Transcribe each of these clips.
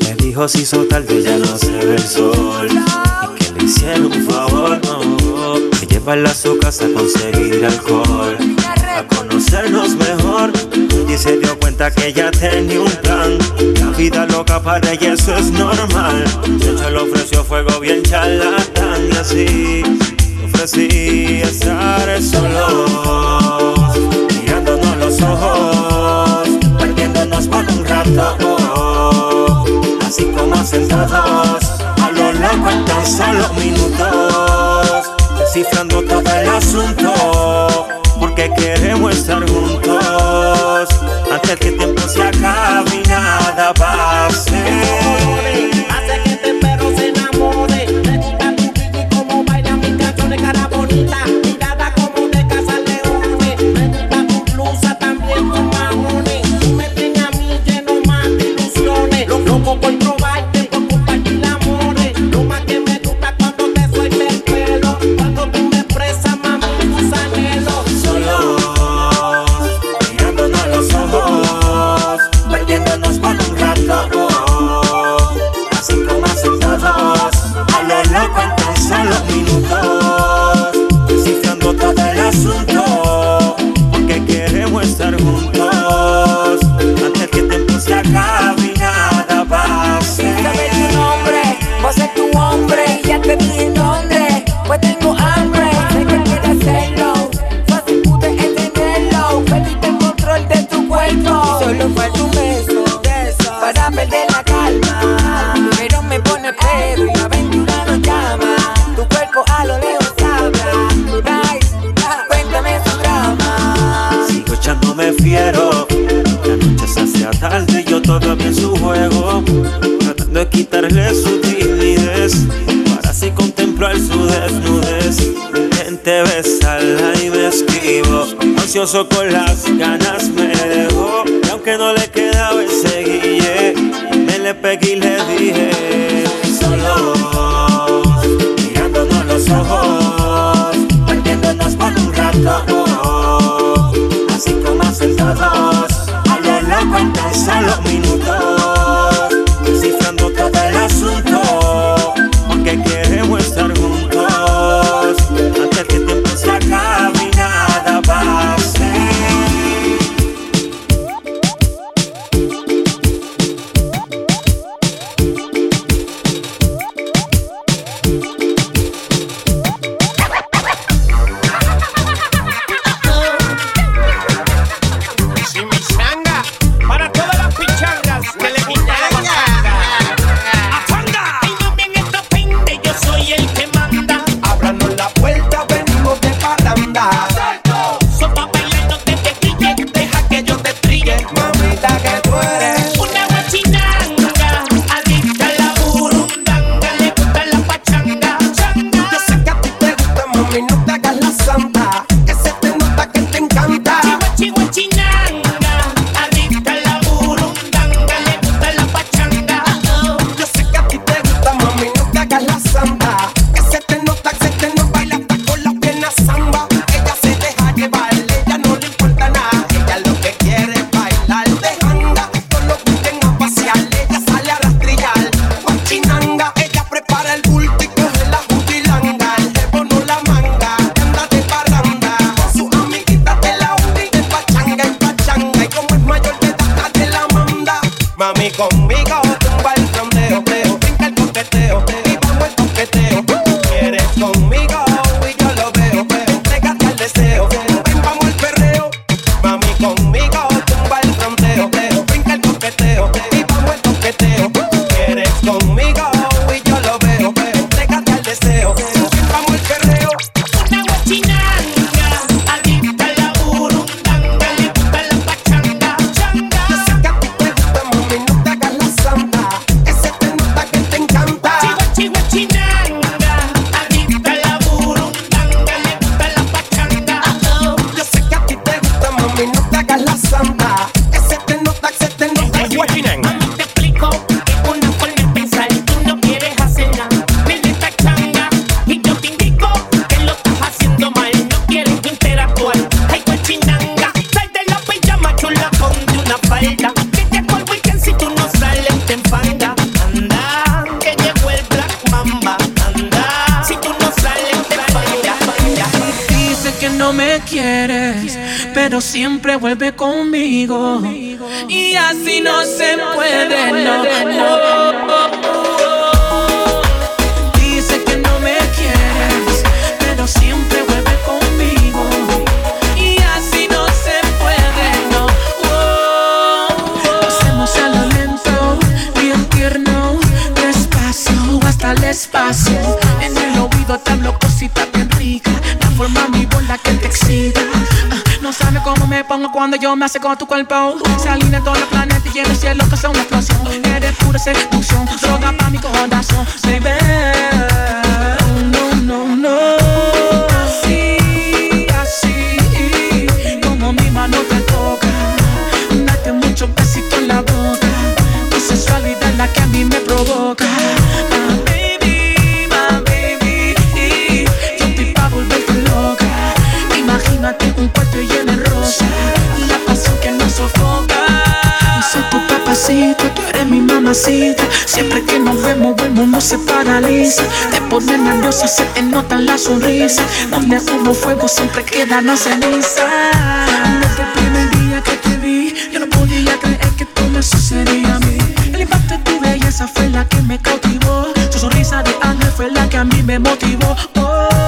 Me dijo si hizo tarde ya no se ve el sol Y que le hiciera un favor, no. Que llevarla a su casa a conseguir alcohol. A conocernos mejor. Y se dio cuenta que ella tenía un plan. La vida loca para ella eso es normal. De hecho le ofreció fuego bien charlatán. Y así ofrecí estar solos Mirándonos los ojos así como sentados, a lo largo alcanzan los minutos, descifrando todo el asunto, porque queremos estar juntos, antes que te vicioso con las ganas. Pero siempre vuelve conmigo. Y así no se puede, no. Dice que no me quieres, pero siempre vuelve conmigo. Y así no se puede, no. Hacemos a lento, bien tierno, despacio, hasta el espacio. En el oído te hablo Ah, No sabe cómo me pongo cuando yo me acerco a tu cuerpo. Se alinea todos los planetas y en el cielo que una explosión. Eres pura seducción, droga pa' mi corazón, baby. No, no, no. Siempre que nos vemos, el mundo se paraliza. Te pones nerviosa, se te nota la sonrisa. Donde hubo fuego, siempre quedan las cenizas. Desde el primer día que te vi, yo no podía creer que todo me sucedía a mí. El impacto de tu belleza fue la que me cautivó. Tu sonrisa de ángel fue la que a mí me motivó. Oh,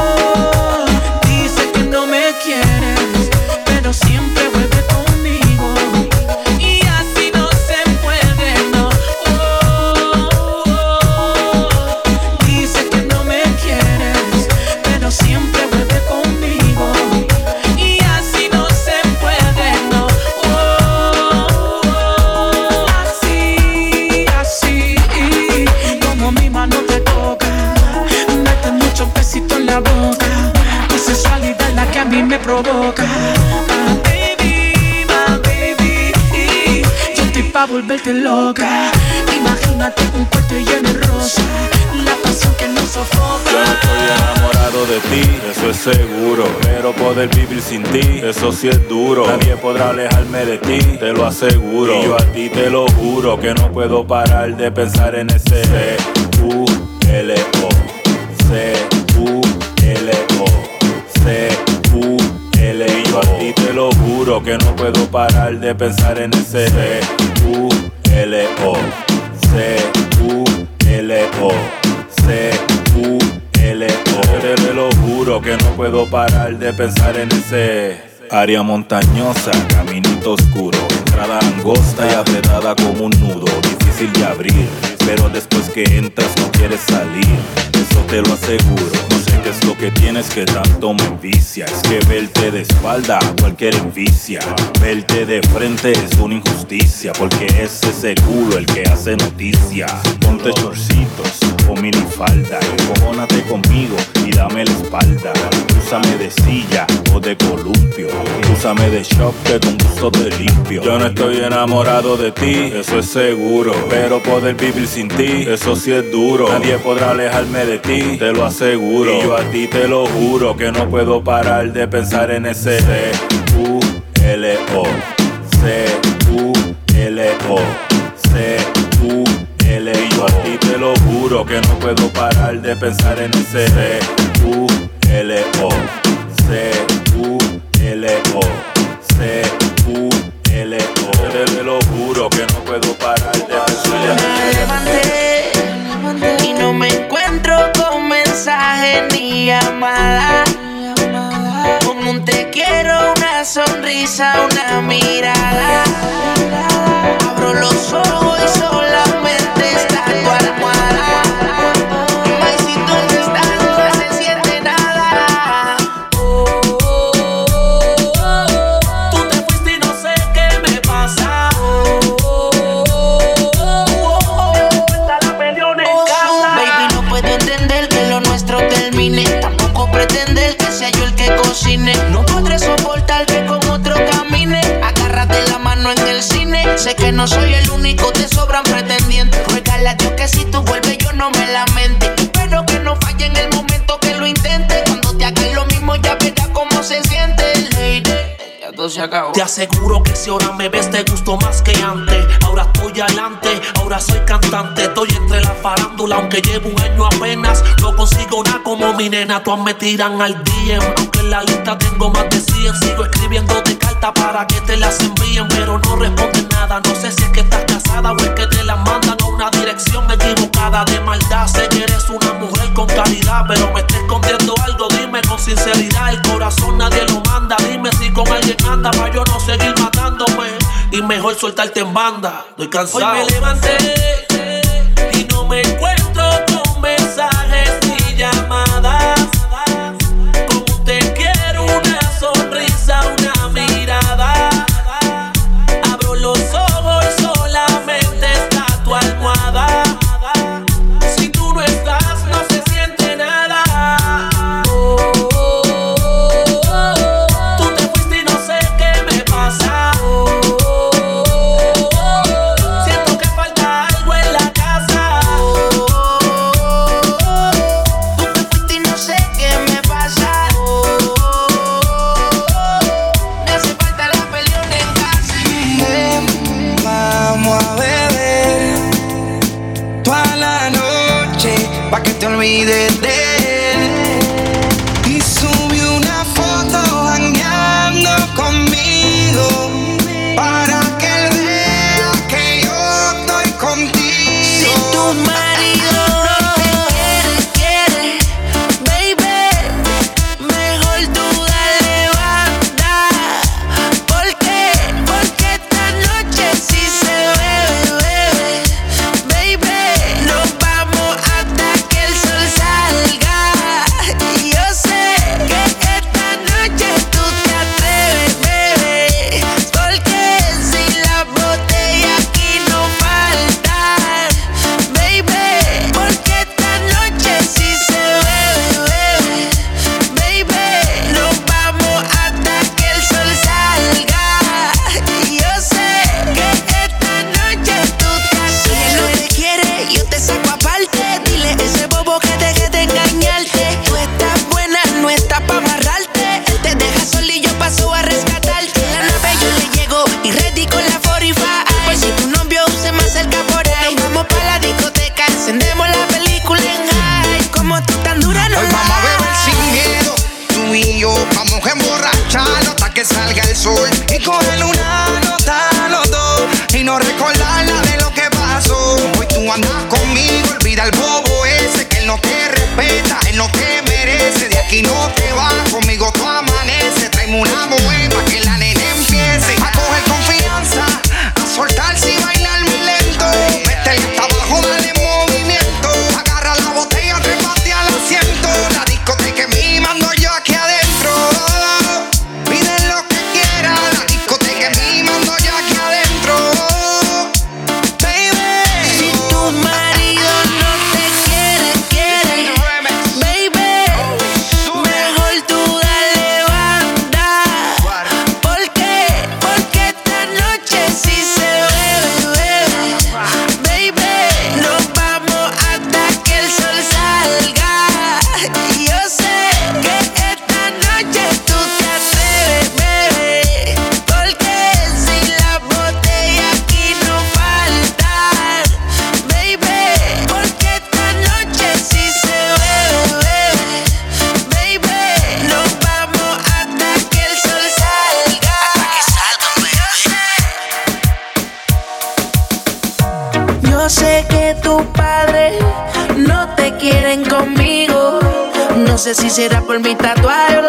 volverte loca. Imagínate un cuarto lleno de rosa. La pasión que nos sofoca. Yo estoy enamorado de ti, eso es seguro. Pero poder vivir sin ti, eso sí es duro. Nadie podrá alejarme de ti, te lo aseguro. Y yo a ti te lo juro que no puedo parar de pensar en ese C-U-L-O. C-U-L-O. C-U-L-O. Y yo a ti te lo juro que no puedo parar de pensar en ese C-U-L-O. C-U-L-O. C-U-L-O. Te, te lo juro que no puedo parar de pensar en ese área montañosa, caminito oscuro, entrada angosta y apretada como un nudo, difícil de abrir. Pero después que entras no quieres salir, eso te lo aseguro. Qué es lo que tienes que tanto me envicia. Es que verte de espalda cualquier envicia. Verte de frente es una injusticia, porque es ese culo el que hace noticia. Ponte chorcitos o minifalda, encojónate conmigo y dame la espalda. Úsame de silla o de columpio. Úsame de shop que con gusto te limpio. Yo no estoy enamorado de ti, eso es seguro. Pero poder vivir sin ti, eso sí es duro. Nadie podrá alejarme de ti, te lo aseguro. Y yo a ti te lo juro que no puedo parar de pensar en ese C-U-L-O. C-U-L-O. C-U-L-O. Te lo juro que no puedo parar de pensar en ese C-U-L-O. C-U-L-O. C-U-L-O. Te, te lo juro que no puedo parar de pensar en Me levanté y no me encuentro con mensaje ni llamada. Con un te quiero, una sonrisa, una mirada. Te aseguro que si ahora me ves te gusto más que antes. Ahora estoy adelante, ahora soy cantante. Estoy entre la farándula, aunque llevo un año apenas. No consigo nada como mi nena, todas me tiran al DM. Aunque en la lista tengo más de 100, sigo escribiendo escribiéndote cartas para que te las envíen. Pero no responden nada, no sé si es que estás casada o es que te las mandan a una dirección equivocada de maldad. Sé que eres una mujer con calidad, pero me estás escondiendo algo, dime con sinceridad. El corazón nadie lo para yo no seguir matándome y mejor soltarte en banda. Estoy cansado. Hoy me levanté y no me encuentro. si será por mi tatuaje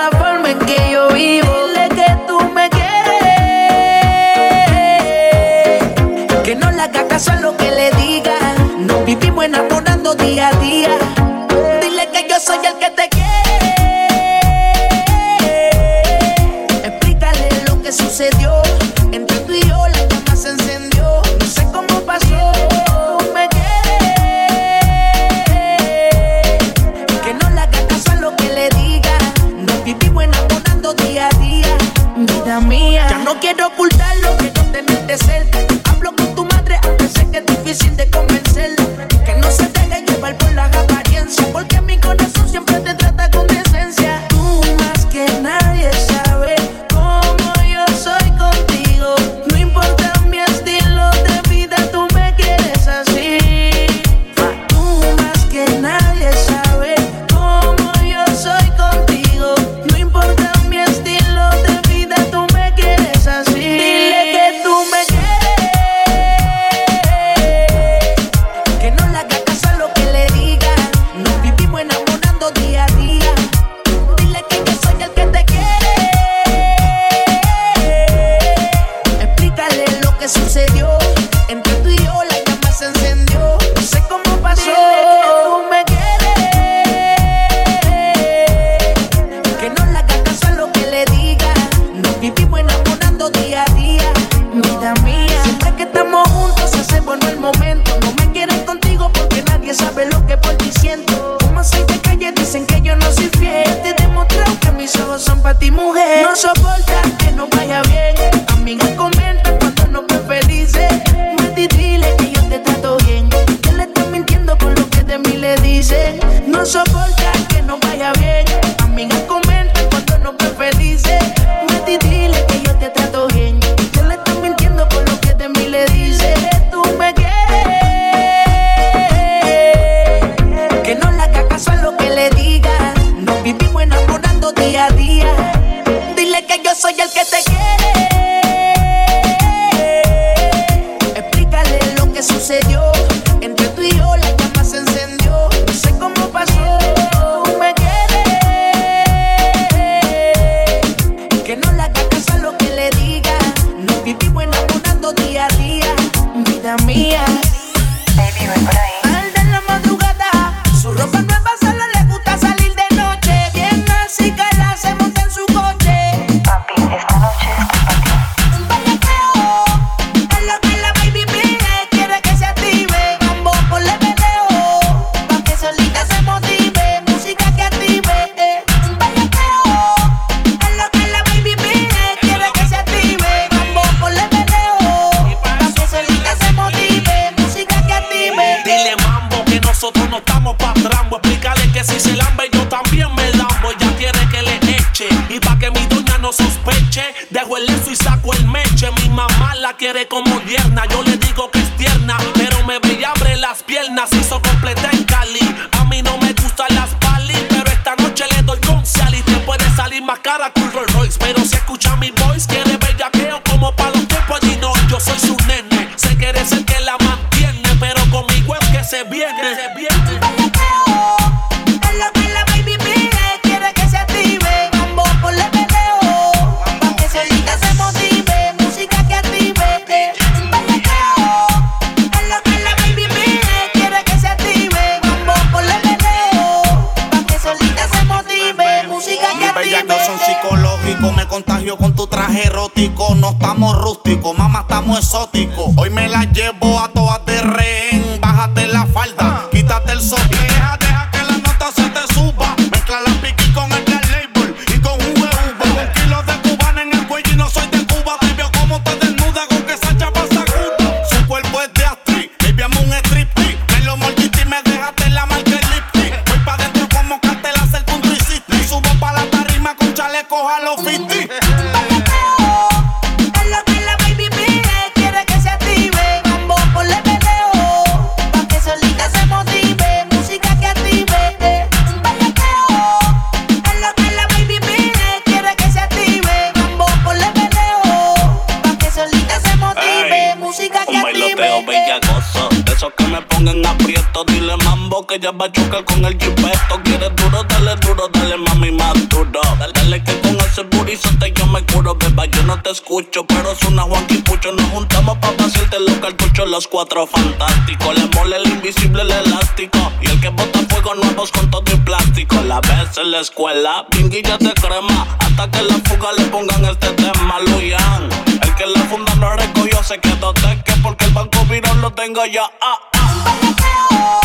ella va a chocar con el jipeto. Quieres duro, dale duro, dale mami más duro. Dale, dale que con ese burizote yo me curo, beba, yo no te escucho. Pero suena Juan Pucho, nos juntamos pa' vaciarte los cartuchos, los cuatro fantásticos. Le mole el invisible, el elástico. Y el que bota fuego nuevos con todo y plástico. La ves en la escuela, pinguilla de crema. Hasta que la fuga le pongan este tema, Luyan. El que la funda no recogió se quedó teque porque el banco virón lo tengo ya. Ah, ah.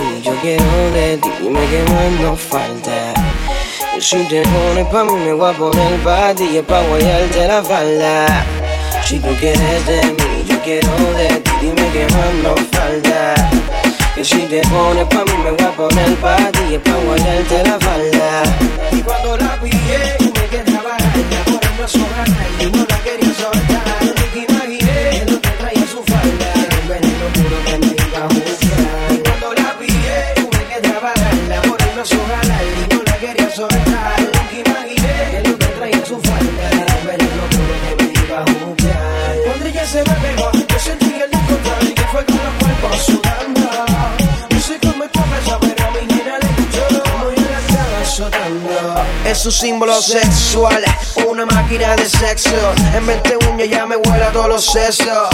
quiero de ti, dime que más nos falta. Si te pones pa' mí me voy a poner pa' ti, es pa' guayarte la falda. Si tú quieres de mí, yo quiero de ti, dime que más nos falta. Que si te pones pa' mí me voy a poner pa' ti, es pa' guayarte la falda. Y cuando la pillé, tuve que trabajar, ya por no sobrana y no la quería. es un símbolo sexual, una máquina de sexo. En 20 uñas ya me vuela todos los sesos.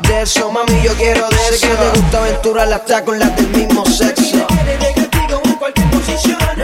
De eso, mami, yo quiero ver que te gusta aventurar hasta con las del mismo sexo. Contigo en cualquier posición.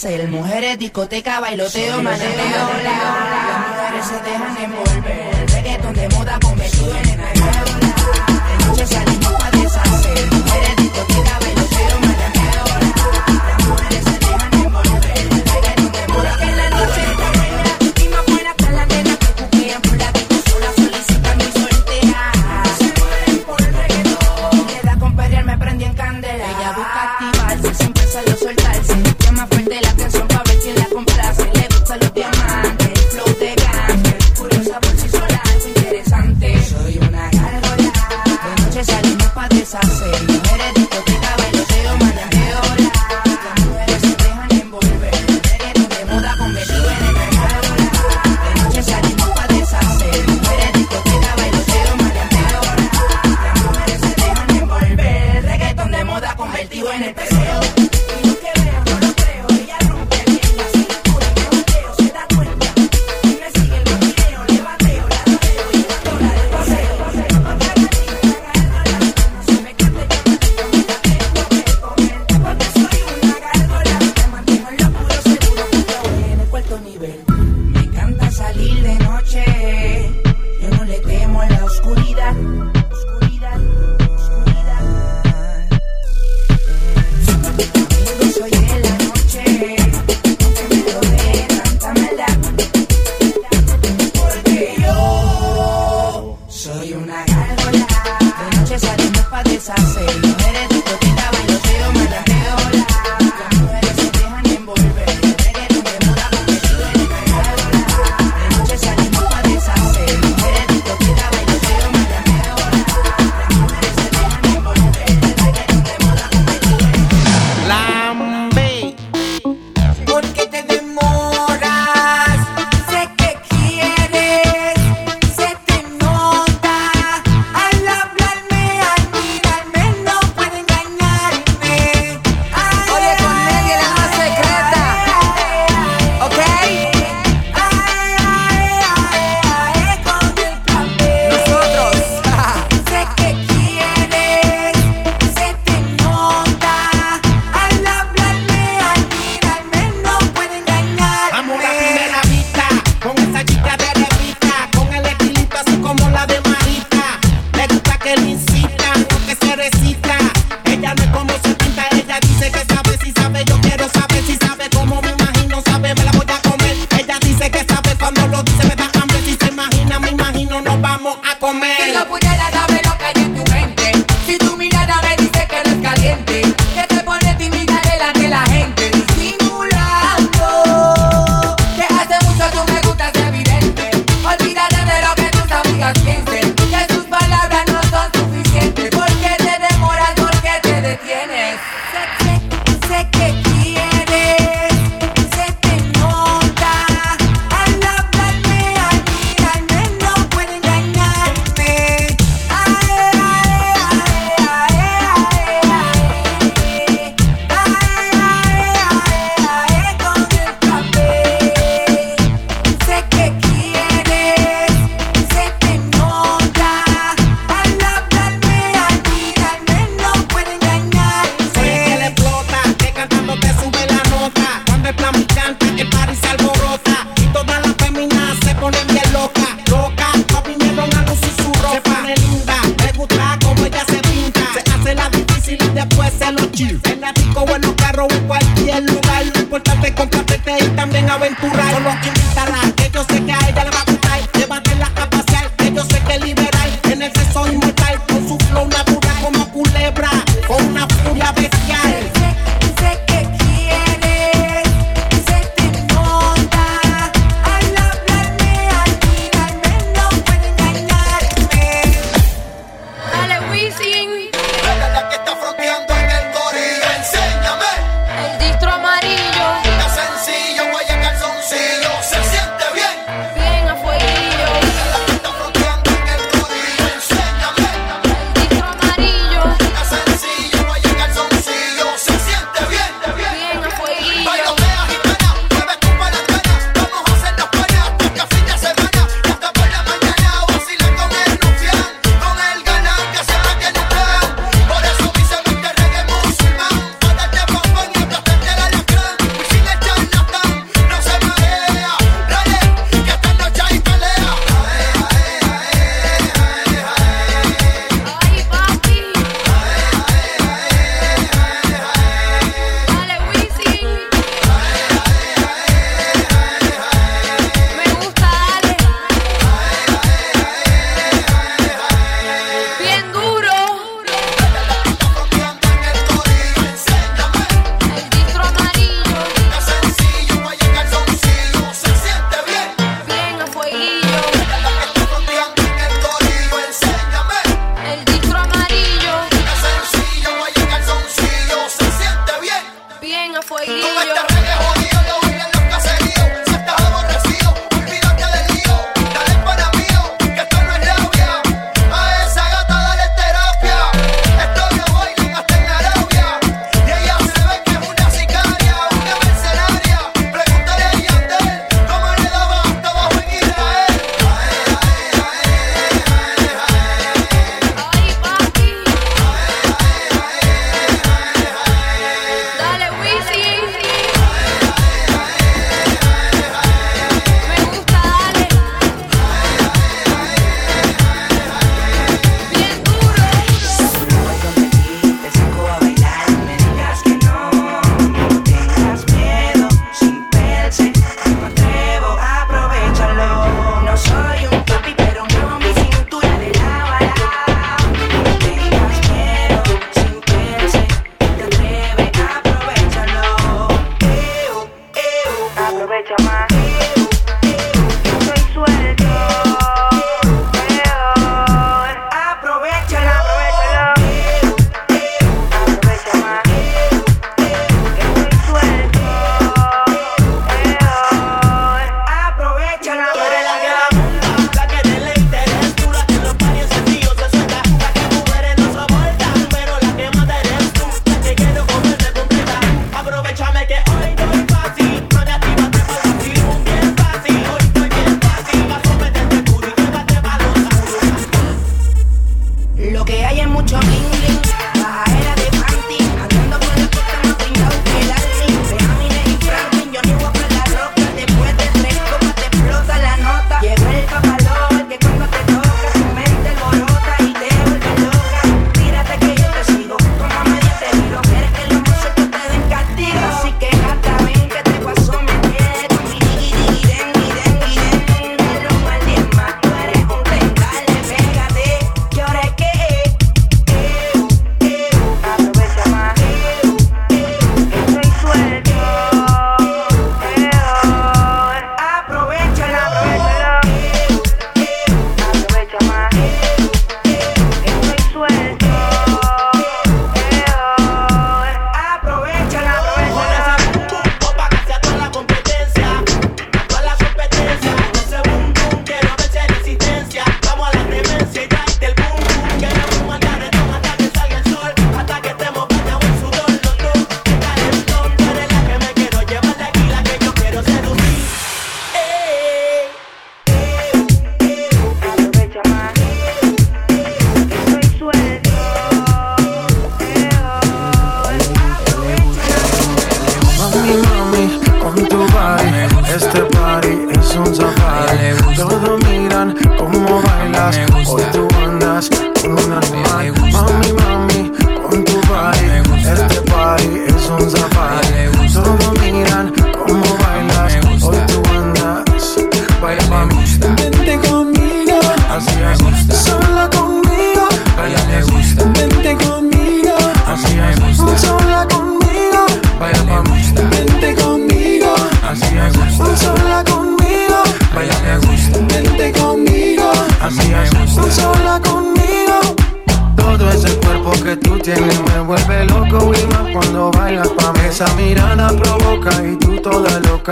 Deshacer. Mujeres, discoteca, deshacer.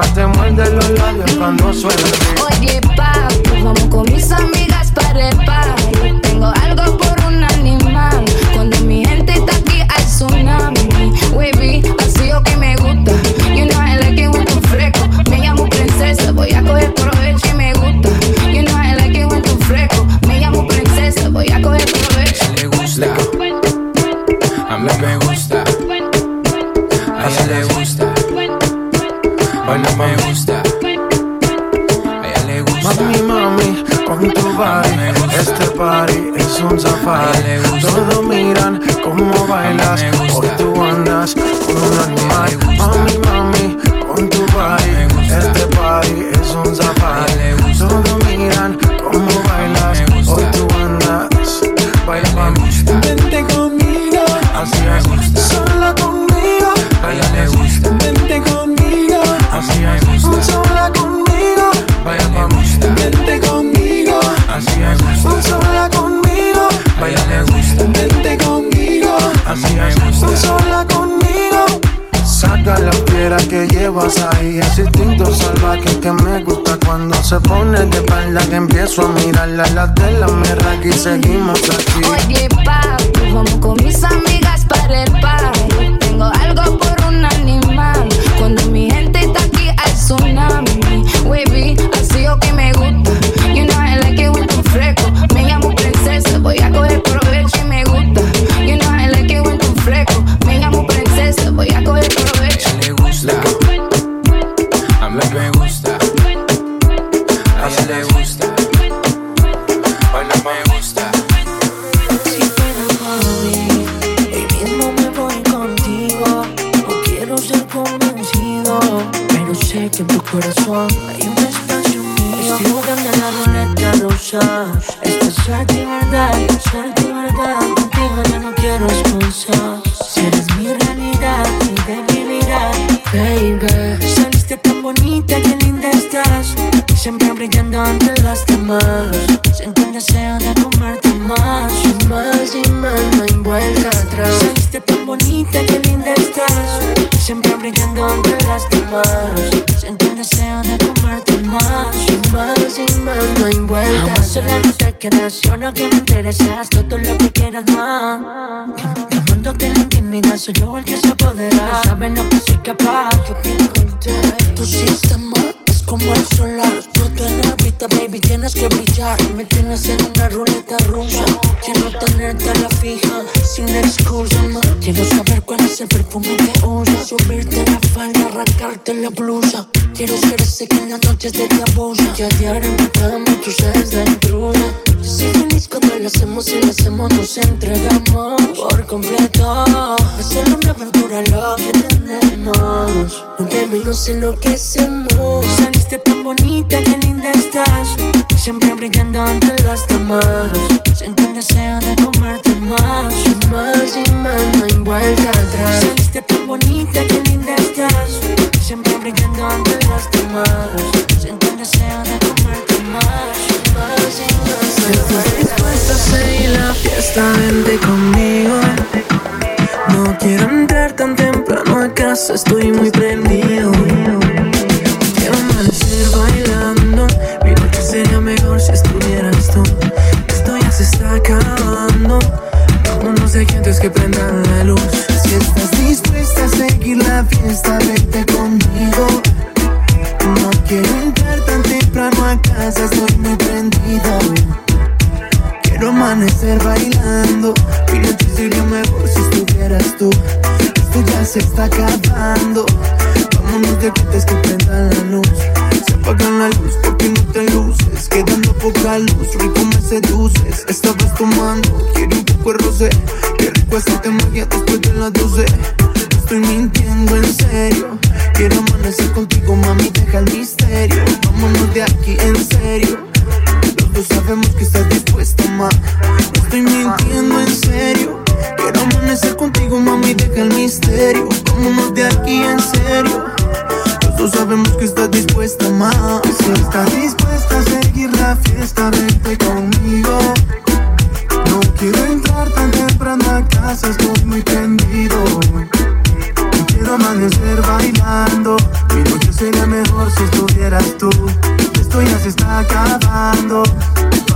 te muerde los labios cuando suena. Oye, pa. puso a la las de la merra y seguimos aquí. Oye, papi, vamos con mis amigas para el party. Tengo algo por quiero tenerte a la fija, sin excusa más. Quiero saber cuál es el perfume que usas, subirte la falda, arrancarte la blusa. Quiero ser ese que en las noches de te abusa, que a diario en mi cama tú sabes de intruda. Soy feliz cuando lo hacemos y lo hacemos, nos entregamos por completo. Hacer una aventura lo que tenemos. Baby, nos enloquecemos. Saliste tan bonita, qué linda estás. Siempre brillando ante las demás. Sin deseo de comerte más más y más, no hay vuelta atrás. Saliste tan bonita, qué linda estás, siempre brillando ante los demás. Siento el deseo de comerte más más y más, no hay vuelta dispuesta a seguir la fiesta, vente conmigo. No quiero entrar tan temprano a casa, estoy muy prendido. Quiero amanecer bailando, mi noche sería mejor si estuvieras tú. Esto ya se está acabando no. No, no sé que prendan la luz. Si estás dispuesta a seguir la fiesta, vete conmigo. No quiero entrar tan temprano a casa, estoy muy prendida. Quiero amanecer bailando. Mi noche sería mejor si estuvieras tú. Esto ya se está acabando. Vámonos de gentes que prendan la luz apagan la luz porque no te luces. Quedando poca luz, rico me seduces. Estabas tomando, quiero un poco de rosé Qué rico hacerte magia después de las 12 Estoy mintiendo en serio. Quiero amanecer contigo, mami, deja el misterio. Vámonos de aquí, en serio. Los dos sabemos que estás dispuesta, ma. Estoy mintiendo en serio. Quiero amanecer contigo, mami, deja el misterio. Vámonos de aquí, en serio. Dos sabemos que estás dispuesta, ma. Si estás dispuesta a seguir la fiesta, vente conmigo. No quiero entrar tan temprano a casa, estoy muy prendido. Y quiero amanecer bailando. Mi noche sería mejor si estuvieras tú. Esto ya se está acabando.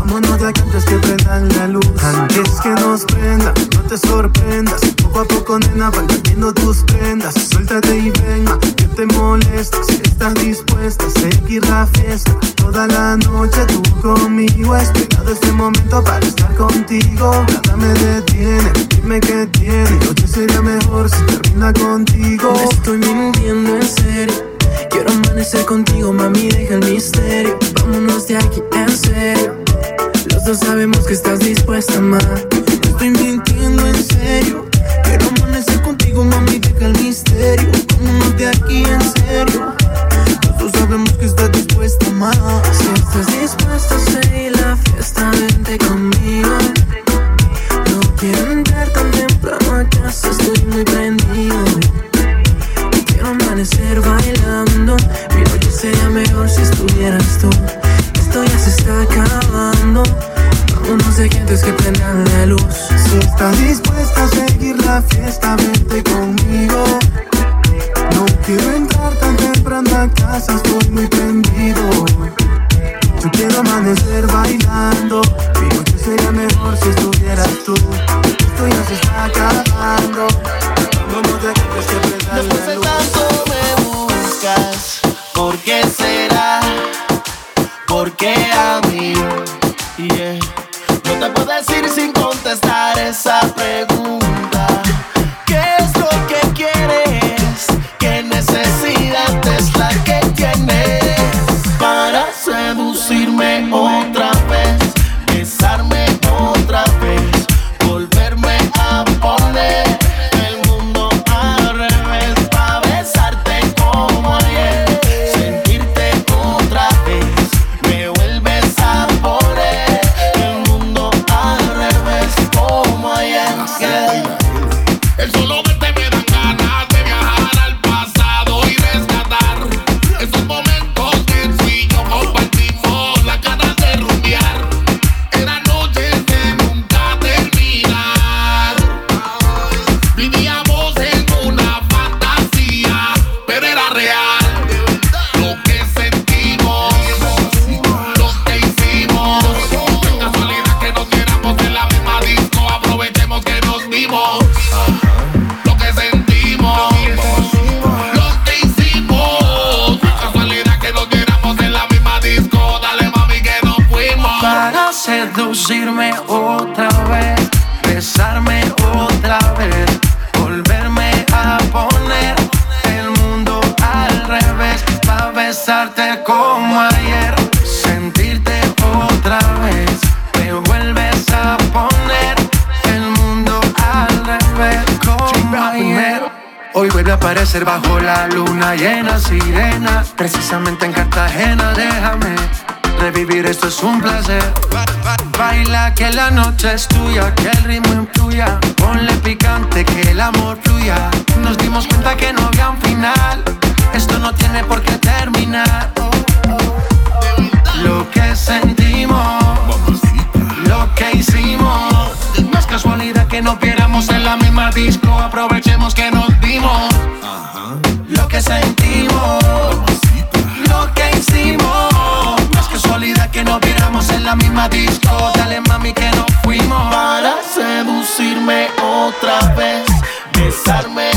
Vámonos de aquí antes que prendan la luz. Antes que nos prenda, no te sorprendas. Poco a poco, nena, van cayendo tus prendas. Suéltate y venga, que te molestas. Estás dispuesta a seguir la fiesta. Toda la noche tú conmigo. He esperado este momento para estar contigo. Nada me detiene, dime qué tiene. Noche sería mejor si termina contigo. No estoy mintiendo en serio. Quiero amanecer contigo, mami, deja el misterio. Vámonos de aquí en serio. Los dos sabemos que estás dispuesta, ma. No estoy mintiendo en serio. Quiero amanecer contigo, mami, deja el misterio. Vámonos de aquí en serio. Los dos sabemos que estás dispuesta, ma. Si estás dispuesta a seguir la fiesta, vente conmigo. No quiero entrar tan temprano a casa, estoy muy prendido. Quiero amanecer bailando. Mi noche sería mejor si estuvieras tú. Vuelve a aparecer bajo la luna llena, sirena, precisamente en Cartagena, déjame revivir, esto es un placer. Baila que la noche es tuya, que el ritmo influya, ponle picante, que el amor fluya. Nos dimos cuenta que no había un final, esto no tiene por qué terminar. Lo que sentimos, lo que hicimos, no es casualidad que nos viéramos en la misma disco, aprovechemos que nos dimos. Que sentimos, lo que hicimos, es casualidad que nos viéramos en la misma disco, dale mami que nos fuimos. Para seducirme otra vez, besarme